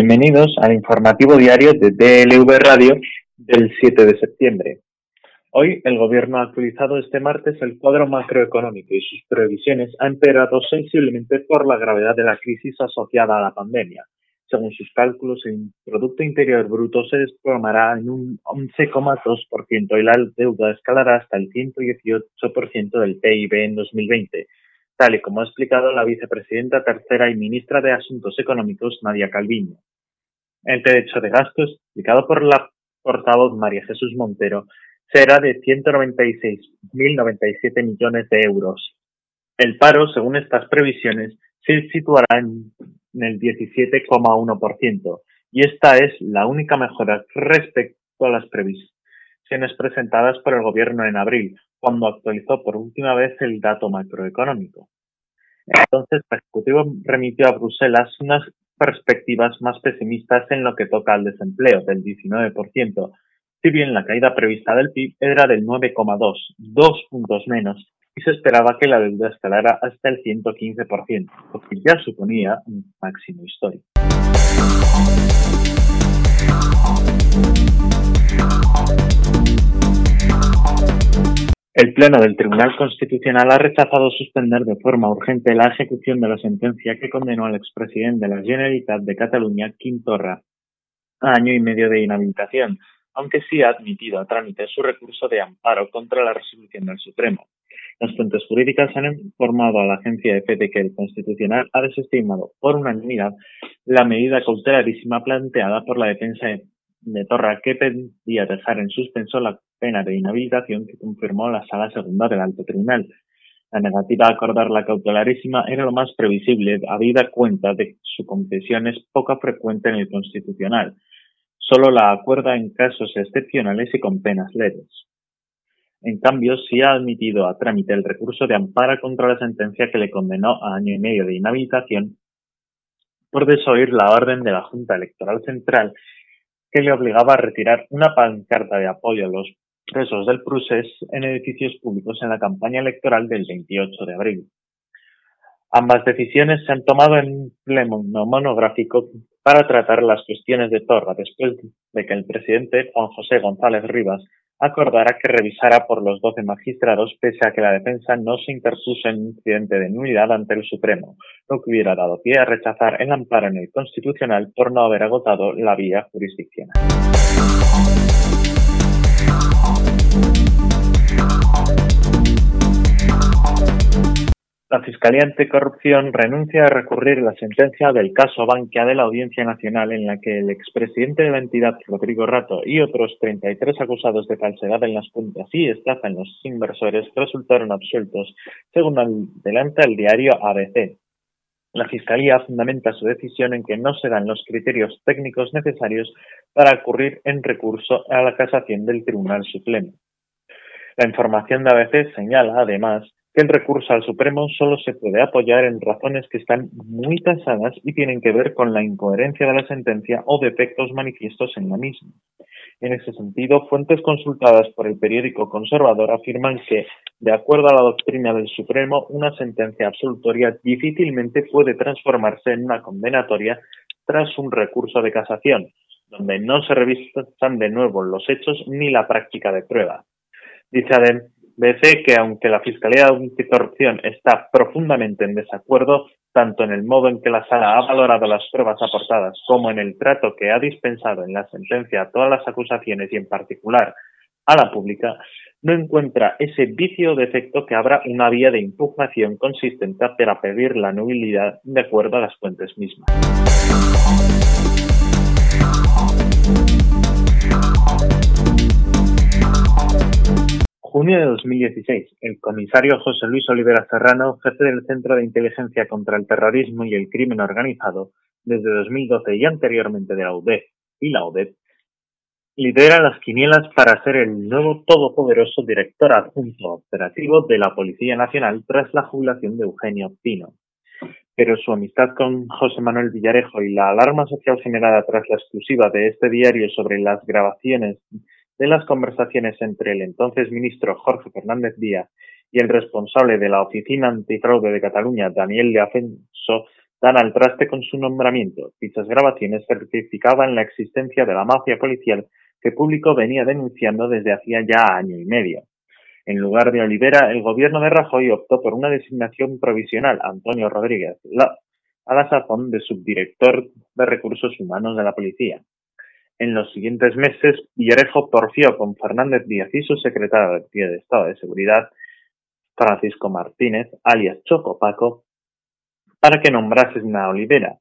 Bienvenidos al informativo diario de DLV Radio del 7 de septiembre. Hoy el Gobierno ha actualizado este martes el cuadro macroeconómico y sus previsiones han empeorado sensiblemente por la gravedad de la crisis asociada a la pandemia. Según sus cálculos, el Producto Interior Bruto se desplomará en un 11,2% y la deuda escalará hasta el 118% del PIB en 2020 tal y como ha explicado la vicepresidenta tercera y ministra de Asuntos Económicos, Nadia Calviño. El techo de gasto, explicado por la portavoz María Jesús Montero, será de 196.097 millones de euros. El paro, según estas previsiones, se situará en el 17,1% y esta es la única mejora respecto a las previsiones presentadas por el Gobierno en abril, cuando actualizó por última vez el dato macroeconómico. Entonces, el Ejecutivo remitió a Bruselas unas perspectivas más pesimistas en lo que toca al desempleo, del 19%, si bien la caída prevista del PIB era del 9,2, dos puntos menos, y se esperaba que la deuda escalara hasta el 115%, lo que ya suponía un máximo histórico. El Pleno del Tribunal Constitucional ha rechazado suspender de forma urgente la ejecución de la sentencia que condenó al expresidente de la Generalitat de Cataluña, Quim Torra, a año y medio de inhabilitación, aunque sí ha admitido a trámite su recurso de amparo contra la resolución del Supremo. Las fuentes jurídicas han informado a la agencia de de que el Constitucional ha desestimado por unanimidad la medida cautelarísima planteada por la defensa de Torra que pedía dejar en suspenso la pena de inhabilitación que confirmó la Sala Segunda del Alto Tribunal. La negativa a acordar la cautelarísima era lo más previsible, habida cuenta de que su concesión es poco frecuente en el Constitucional. Solo la acuerda en casos excepcionales y con penas leves. En cambio, sí ha admitido a trámite el recurso de amparo contra la sentencia que le condenó a año y medio de inhabilitación por desoír la orden de la Junta Electoral Central que le obligaba a retirar una pancarta de apoyo a los presos del Prusés en edificios públicos en la campaña electoral del 28 de abril. Ambas decisiones se han tomado en pleno monográfico para tratar las cuestiones de Torra después de que el presidente Juan José González Rivas acordara que revisara por los doce magistrados pese a que la defensa no se interpuso en un incidente de nulidad ante el Supremo, lo que hubiera dado pie a rechazar el amparo en el Constitucional por no haber agotado la vía jurisdiccional. La Fiscalía Anticorrupción renuncia a recurrir la sentencia del caso Bankia de la Audiencia Nacional en la que el expresidente de la entidad, Rodrigo Rato, y otros 33 acusados de falsedad en las cuentas y estafa en los inversores resultaron absueltos, según adelanta el diario ABC. La Fiscalía fundamenta su decisión en que no se dan los criterios técnicos necesarios para ocurrir en recurso a la casación del Tribunal Supremo. La información de ABC señala, además, el recurso al Supremo solo se puede apoyar en razones que están muy tasadas y tienen que ver con la incoherencia de la sentencia o defectos manifiestos en la misma. En ese sentido, fuentes consultadas por el periódico conservador afirman que, de acuerdo a la doctrina del Supremo, una sentencia absolutoria difícilmente puede transformarse en una condenatoria tras un recurso de casación, donde no se revisan de nuevo los hechos ni la práctica de prueba. Dice BC que aunque la Fiscalía Anticorrupción está profundamente en desacuerdo, tanto en el modo en que la sala ha valorado las pruebas aportadas como en el trato que ha dispensado en la sentencia a todas las acusaciones y en particular a la pública, no encuentra ese vicio o defecto que abra una vía de impugnación consistente para pedir la nulidad de acuerdo a las fuentes mismas. Junio de 2016, el comisario José Luis Olivera Serrano, jefe del Centro de Inteligencia contra el Terrorismo y el Crimen Organizado, desde 2012 y anteriormente de la UDEF y la ODEP, lidera las quinielas para ser el nuevo todopoderoso director adjunto operativo de la Policía Nacional tras la jubilación de Eugenio Pino. Pero su amistad con José Manuel Villarejo y la alarma social generada tras la exclusiva de este diario sobre las grabaciones de las conversaciones entre el entonces ministro Jorge Fernández Díaz y el responsable de la Oficina Antifraude de Cataluña, Daniel de Afenso, dan al traste con su nombramiento. Dichas grabaciones certificaban la existencia de la mafia policial que público venía denunciando desde hacía ya año y medio. En lugar de Olivera, el gobierno de Rajoy optó por una designación provisional, Antonio Rodríguez, a la sazón de subdirector de recursos humanos de la policía. En los siguientes meses, Villarejo porfió con Fernández Díaz y su secretario de Estado de Seguridad, Francisco Martínez, alias Choco Paco, para que nombrasen a Olivera.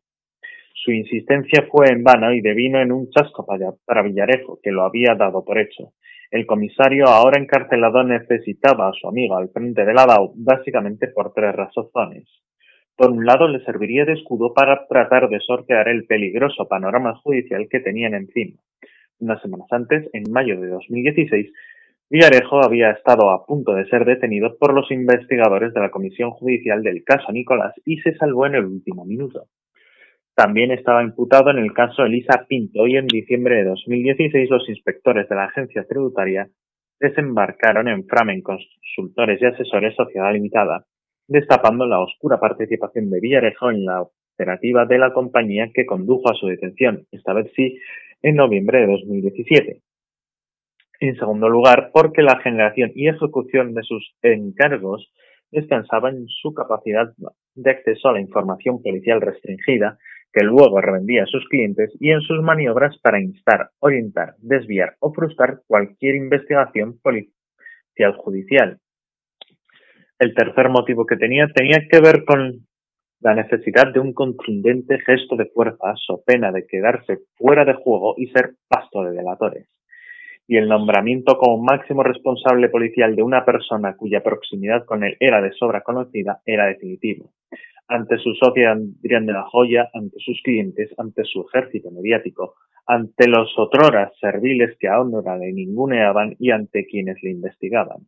Su insistencia fue en vano y devino en un chasco para Villarejo, que lo había dado por hecho. El comisario, ahora encarcelado, necesitaba a su amigo al frente de la DAO básicamente por tres razones. Por un lado, le serviría de escudo para tratar de sortear el peligroso panorama judicial que tenían encima. Unas semanas antes, en mayo de 2016, Villarejo había estado a punto de ser detenido por los investigadores de la Comisión Judicial del caso Nicolás y se salvó en el último minuto. También estaba imputado en el caso Elisa Pinto y en diciembre de 2016 los inspectores de la agencia tributaria desembarcaron en Framen Consultores y Asesores Sociedad Limitada, destapando la oscura participación de Villarejo en la operativa de la compañía que condujo a su detención, esta vez sí, en noviembre de 2017. En segundo lugar, porque la generación y ejecución de sus encargos descansaba en su capacidad de acceso a la información policial restringida, que luego revendía a sus clientes, y en sus maniobras para instar, orientar, desviar o frustrar cualquier investigación policial judicial. El tercer motivo que tenía tenía que ver con la necesidad de un contundente gesto de fuerza so pena de quedarse fuera de juego y ser pasto de delatores y el nombramiento como máximo responsable policial de una persona cuya proximidad con él era de sobra conocida era definitivo. Ante su socia Adrián de la Joya, ante sus clientes, ante su ejército mediático, ante los otroras serviles que ahora le ninguneaban y ante quienes le investigaban.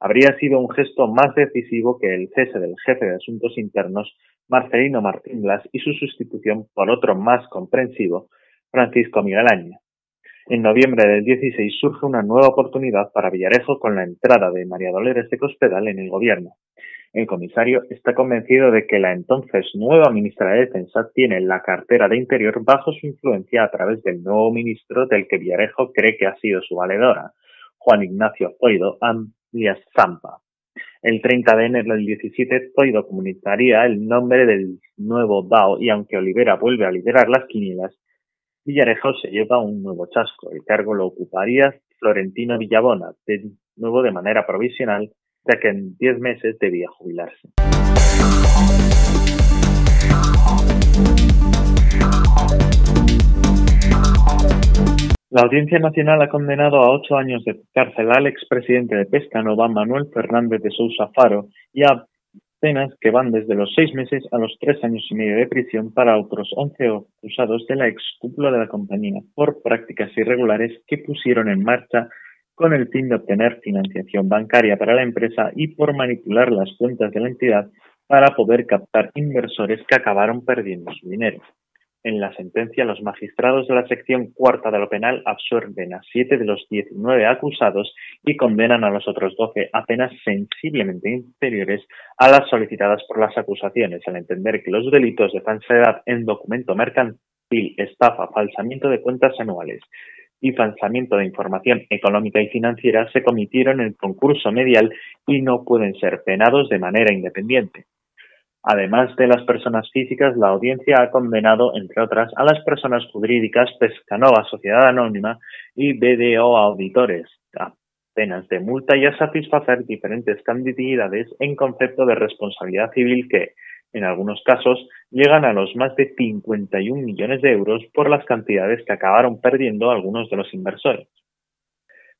Habría sido un gesto más decisivo que el cese del jefe de asuntos internos, Marcelino Martín Blas, y su sustitución por otro más comprensivo, Francisco Miguel en noviembre del 16 surge una nueva oportunidad para Villarejo con la entrada de María Dolores de Cospedal en el gobierno. El comisario está convencido de que la entonces nueva ministra de Defensa tiene la cartera de Interior bajo su influencia a través del nuevo ministro del que Villarejo cree que ha sido su valedora, Juan Ignacio Zoido, Zampa. El 30 de enero del 17, Zoido comunicaría el nombre del nuevo DAO y aunque Olivera vuelve a liderar las quinielas, Villarejo se lleva un nuevo chasco. El cargo lo ocuparía Florentino Villabona, de nuevo de manera provisional, ya que en diez meses debía jubilarse. La Audiencia Nacional ha condenado a ocho años de cárcel al expresidente de Pescanova, Manuel Fernández de Sousa Faro, y a penas que van desde los seis meses a los tres años y medio de prisión para otros once acusados de la ex cúpula de la compañía por prácticas irregulares que pusieron en marcha con el fin de obtener financiación bancaria para la empresa y por manipular las cuentas de la entidad para poder captar inversores que acabaron perdiendo su dinero. En la sentencia, los magistrados de la sección cuarta de lo penal absorben a siete de los diecinueve acusados y condenan a los otros doce a penas sensiblemente inferiores a las solicitadas por las acusaciones, al entender que los delitos de falsedad en documento mercantil, estafa, falsamiento de cuentas anuales y falsamiento de información económica y financiera se cometieron en concurso medial y no pueden ser penados de manera independiente. Además de las personas físicas, la audiencia ha condenado, entre otras, a las personas jurídicas Pescanova Sociedad Anónima y BDO Auditores a penas de multa y a satisfacer diferentes cantidades en concepto de responsabilidad civil que, en algunos casos, llegan a los más de 51 millones de euros por las cantidades que acabaron perdiendo algunos de los inversores.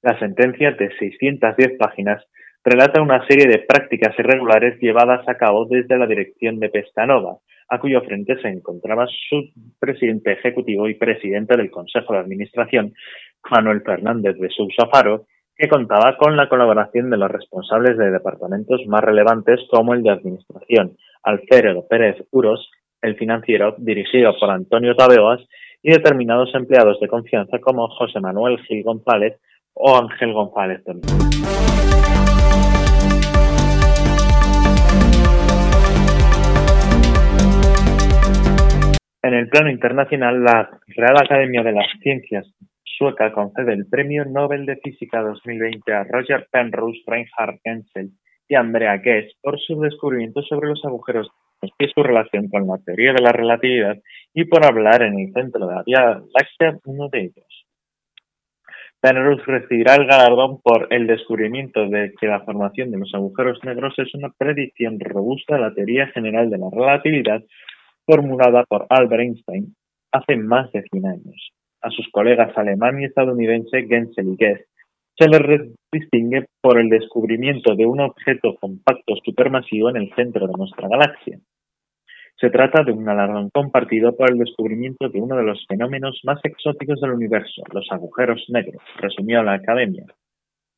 La sentencia de 610 páginas relata una serie de prácticas irregulares llevadas a cabo desde la dirección de Pestanova, a cuyo frente se encontraba su presidente ejecutivo y presidente del Consejo de Administración, Manuel Fernández de Sousa Faro, que contaba con la colaboración de los responsables de departamentos más relevantes como el de Administración, Alfredo Pérez Uros, el financiero, dirigido por Antonio Tabeoas, y determinados empleados de confianza como José Manuel Gil González o Ángel González En el plano internacional, la Real Academia de las Ciencias sueca concede el Premio Nobel de Física 2020 a Roger Penrose, Reinhard Genzel y Andrea Ghez por su descubrimiento sobre los agujeros y su relación con la teoría de la relatividad y por hablar en el centro de la Vía Láctea uno de ellos. Penrose recibirá el galardón por el descubrimiento de que la formación de los agujeros negros es una predicción robusta de la teoría general de la relatividad formulada por Albert Einstein hace más de 100 años. A sus colegas alemán y estadounidense Gensel y Guess se les distingue por el descubrimiento de un objeto compacto supermasivo en el centro de nuestra galaxia. Se trata de un galardón compartido por el descubrimiento de uno de los fenómenos más exóticos del universo, los agujeros negros, resumió la Academia.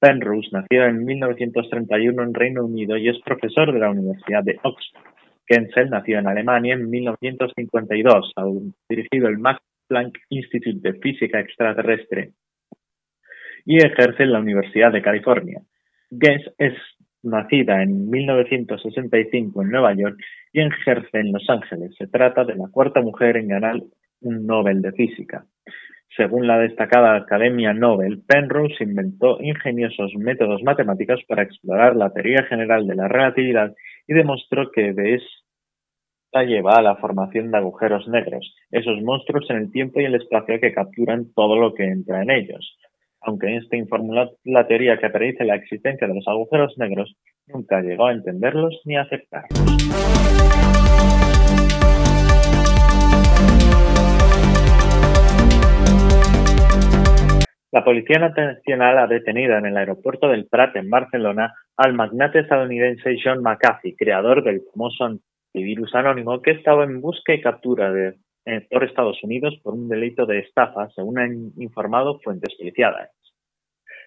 Penrose nació en 1931 en Reino Unido y es profesor de la Universidad de Oxford. Kensel nació en Alemania en 1952, ha dirigido el Max Planck Institute de Física Extraterrestre y ejerce en la Universidad de California. Gens es nacida en 1965 en Nueva York y ejerce en Los Ángeles. Se trata de la cuarta mujer en ganar un Nobel de Física. Según la destacada Academia Nobel, Penrose inventó ingeniosos métodos matemáticos para explorar la teoría general de la relatividad y demostró que de esta lleva a la formación de agujeros negros, esos monstruos en el tiempo y el espacio que capturan todo lo que entra en ellos. Aunque Einstein formuló la teoría que predice la existencia de los agujeros negros, nunca llegó a entenderlos ni a aceptarlos. La Policía Nacional ha detenido en el aeropuerto del Prat en Barcelona al magnate estadounidense John McAfee, creador del famoso antivirus anónimo que estaba en busca y captura de eh, por Estados Unidos por un delito de estafa, según han informado fuentes policiales.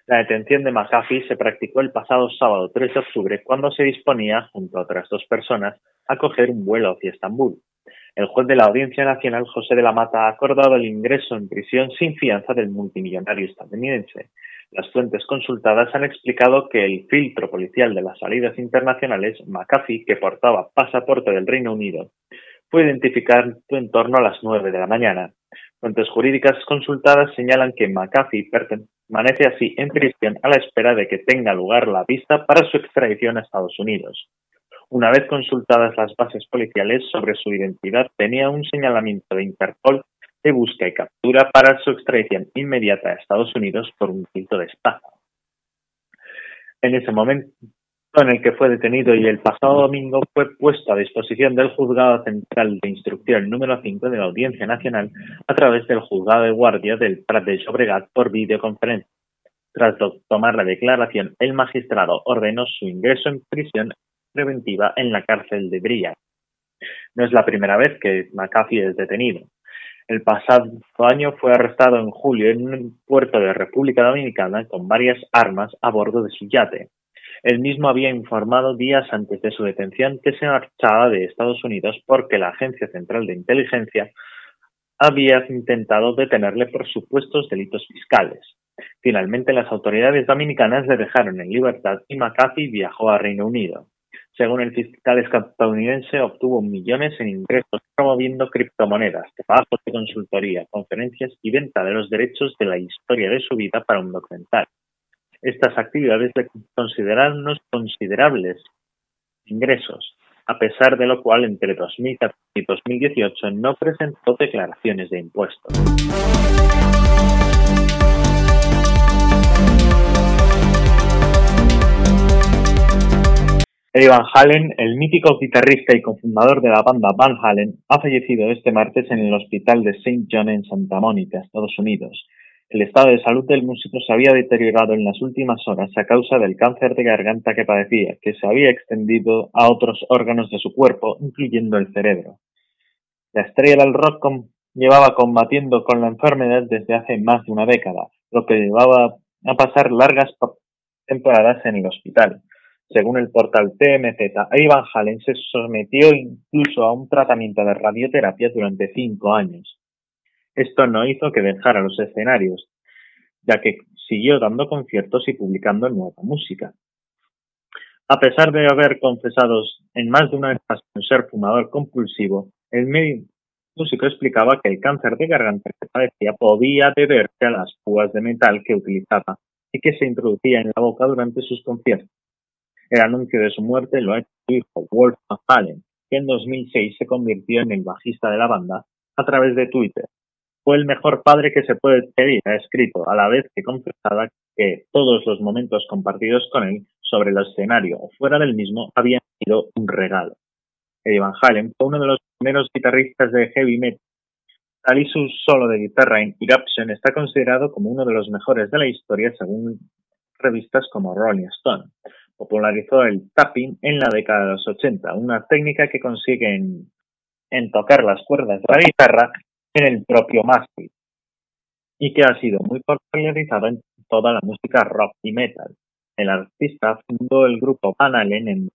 La detención de McAfee se practicó el pasado sábado 3 de octubre cuando se disponía, junto a otras dos personas, a coger un vuelo hacia Estambul. El juez de la Audiencia Nacional, José de la Mata, ha acordado el ingreso en prisión sin fianza del multimillonario estadounidense. Las fuentes consultadas han explicado que el filtro policial de las salidas internacionales, McAfee, que portaba pasaporte del Reino Unido, fue identificado en torno a las 9 de la mañana. Fuentes jurídicas consultadas señalan que McAfee permanece así en prisión a la espera de que tenga lugar la vista para su extradición a Estados Unidos. Una vez consultadas las bases policiales sobre su identidad, tenía un señalamiento de Interpol de busca y captura para su extradición inmediata a Estados Unidos por un delito de estafa. En ese momento, en el que fue detenido y el pasado domingo fue puesto a disposición del Juzgado Central de Instrucción número 5 de la Audiencia Nacional a través del Juzgado de Guardia del Prat de Llobregat por videoconferencia. Tras tomar la declaración, el magistrado ordenó su ingreso en prisión preventiva en la cárcel de Brillac. No es la primera vez que McAfee es detenido. El pasado año fue arrestado en julio en un puerto de República Dominicana con varias armas a bordo de su yate. El mismo había informado días antes de su detención que se marchaba de Estados Unidos porque la Agencia Central de Inteligencia había intentado detenerle por supuestos delitos fiscales. Finalmente, las autoridades dominicanas le dejaron en libertad y McAfee viajó a Reino Unido. Según el fiscal estadounidense, obtuvo millones en ingresos promoviendo criptomonedas, trabajos de consultoría, conferencias y venta de los derechos de la historia de su vida para un documental. Estas actividades le consideraron unos considerables ingresos, a pesar de lo cual entre 2014 y 2018 no presentó declaraciones de impuestos. Eddie Van Halen, el mítico guitarrista y cofundador de la banda Van Halen, ha fallecido este martes en el hospital de St. John en Santa Mónica, Estados Unidos, el estado de salud del músico se había deteriorado en las últimas horas a causa del cáncer de garganta que padecía, que se había extendido a otros órganos de su cuerpo, incluyendo el cerebro. La estrella del rock llevaba combatiendo con la enfermedad desde hace más de una década, lo que llevaba a pasar largas temporadas en el hospital. Según el portal TMZ, Ivan Halen se sometió incluso a un tratamiento de radioterapia durante cinco años. Esto no hizo que dejara los escenarios, ya que siguió dando conciertos y publicando nueva música. A pesar de haber confesado en más de una ocasión ser fumador compulsivo, el músico explicaba que el cáncer de garganta que padecía podía deberse a las púas de metal que utilizaba y que se introducía en la boca durante sus conciertos. El anuncio de su muerte lo ha hecho su hijo Wolfgang Fallen, que en 2006 se convirtió en el bajista de la banda a través de Twitter. Fue el mejor padre que se puede pedir, ha escrito, a la vez que confesaba que todos los momentos compartidos con él sobre el escenario o fuera del mismo habían sido un regalo. Eddie Van Halen fue uno de los primeros guitarristas de heavy metal. Tal y su solo de guitarra en Eruption está considerado como uno de los mejores de la historia según revistas como Rolling Stone. Popularizó el tapping en la década de los 80, una técnica que consigue en, tocar las cuerdas de la guitarra en el propio mástil y que ha sido muy popularizado en toda la música rock y metal. El artista fundó el grupo Van Halen en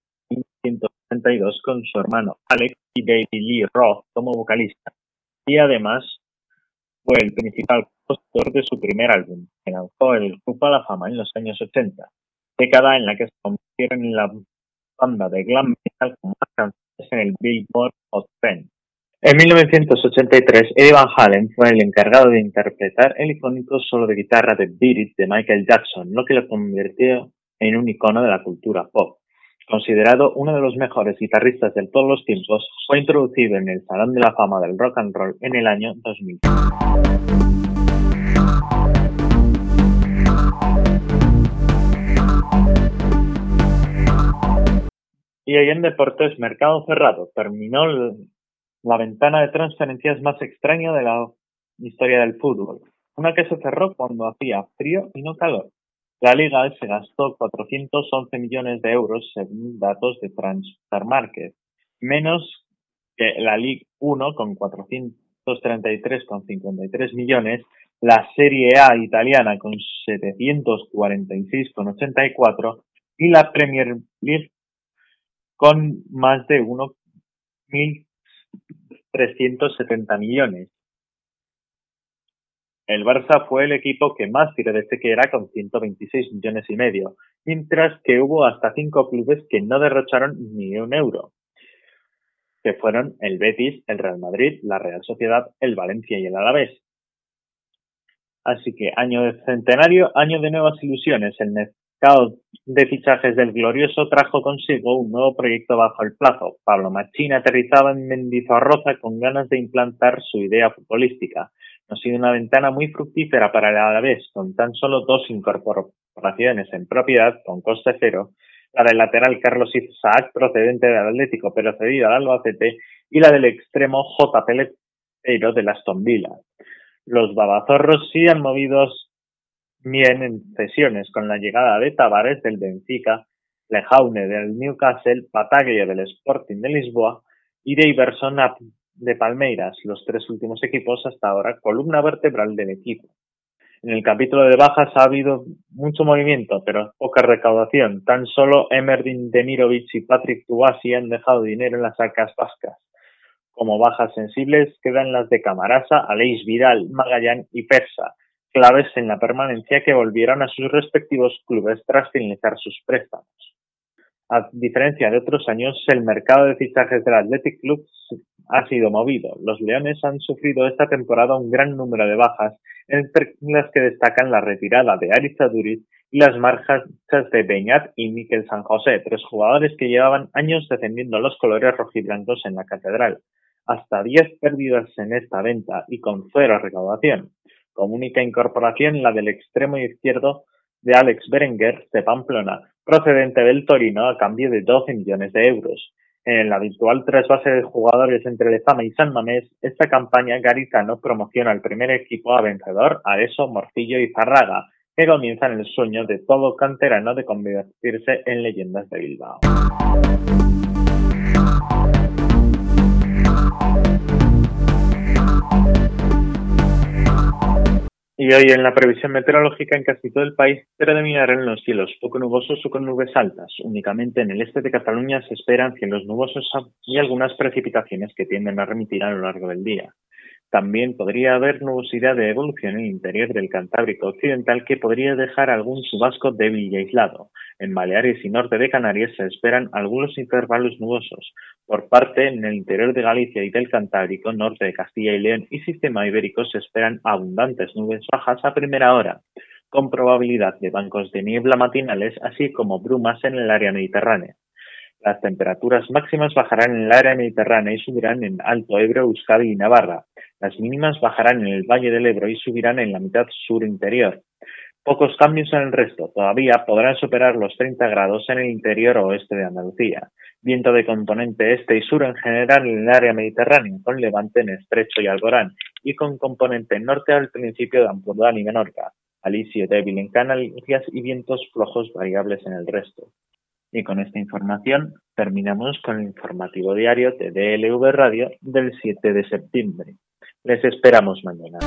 1972 con su hermano Alex y David Lee Roth como vocalista, y además fue el principal compositor de su primer álbum, que lanzó el grupo a la fama en los años 80, década en la que se la banda de glam metal con más canciones en el Billboard Hot 10. En 1983, Eddie Van Halen fue el encargado de interpretar el icónico solo de guitarra de Beat It de Michael Jackson, lo que lo convirtió en un icono de la cultura pop. Considerado uno de los mejores guitarristas de todos los tiempos, fue introducido en el Salón de la Fama del Rock and Roll en el año 2000. Y ahí en deportes, mercado cerrado. Terminó la ventana de transferencias más extraña de la historia del fútbol. Una que se cerró cuando hacía frío y no calor. La liga se gastó 411 millones de euros según datos de Transfer Market, menos que la Liga 1 con 433,53 millones, la Serie A italiana con 746,84 y la Premier League con más de 1.370 millones. El Barça fue el equipo que más tiró de era con 126 millones y medio, mientras que hubo hasta cinco clubes que no derrocharon ni un euro, que fueron el Betis, el Real Madrid, la Real Sociedad, el Valencia y el Alavés. Así que año de centenario, año de nuevas ilusiones. El mercado de fichajes del Glorioso trajo consigo un nuevo proyecto bajo el plazo. Pablo Machín aterrizaba en Mendizorroza con ganas de implantar su idea futbolística ha sido una ventana muy fructífera para el Alavés, con tan solo dos incorporaciones en propiedad con coste cero, la del lateral Carlos Isaac, procedente del Atlético, pero cedido al Albacete, y la del extremo J. Peleteiro de Aston Villa. Los babazorros sí han movido bien en cesiones, con la llegada de Tavares del Benfica, Lejaune del Newcastle, Pataglia del Sporting de Lisboa y de Iverson de Palmeiras, los tres últimos equipos hasta ahora, columna vertebral del equipo. En el capítulo de bajas ha habido mucho movimiento, pero poca recaudación. Tan solo Emerdin Demirovic y Patrick Tuasi han dejado dinero en las arcas vascas. Como bajas sensibles quedan las de Camarasa, Aleix Vidal, Magallán y Persa, claves en la permanencia que volvieron a sus respectivos clubes tras finalizar sus préstamos. A diferencia de otros años, el mercado de fichajes del Athletic Club ha sido movido. Los Leones han sufrido esta temporada un gran número de bajas, entre las que destacan la retirada de Ariza Duriz y las marchas de Beñat y Miquel San José, tres jugadores que llevaban años defendiendo los colores rojiblancos en la catedral. Hasta diez pérdidas en esta venta y con cero recaudación. Como única incorporación la del extremo izquierdo de Alex Berenguer de Pamplona, procedente del Torino a cambio de 12 millones de euros. En la virtual trasvase de jugadores entre Lezama y San Mamés, esta campaña Garitano promociona al primer equipo a vencedor, a eso Morcillo y Zarraga, que comienzan el sueño de todo canterano de convertirse en leyendas de Bilbao. Y hoy en la previsión meteorológica en casi todo el país predominarán los cielos poco nubosos o con nubes altas. Únicamente en el este de Cataluña se esperan cielos nubosos y algunas precipitaciones que tienden a remitir a lo largo del día. También podría haber nubosidad de evolución en el interior del Cantábrico Occidental que podría dejar algún subasco débil y aislado. En Baleares y norte de Canarias se esperan algunos intervalos nubosos. Por parte en el interior de Galicia y del Cantábrico, norte de Castilla y León y sistema ibérico se esperan abundantes nubes bajas a primera hora, con probabilidad de bancos de niebla matinales, así como brumas en el área mediterránea. Las temperaturas máximas bajarán en el área mediterránea y subirán en Alto Ebro, Euskadi y Navarra. Las mínimas bajarán en el Valle del Ebro y subirán en la mitad sur interior. Pocos cambios en el resto. Todavía podrán superar los 30 grados en el interior oeste de Andalucía. Viento de componente este y sur en general en el área mediterránea, con levante en Estrecho y Alborán, y con componente norte al principio de Ampurdán y Menorca. Alisio débil en Canarias y vientos flojos variables en el resto. Y con esta información terminamos con el informativo diario de DLV Radio del 7 de septiembre. Les esperamos mañana.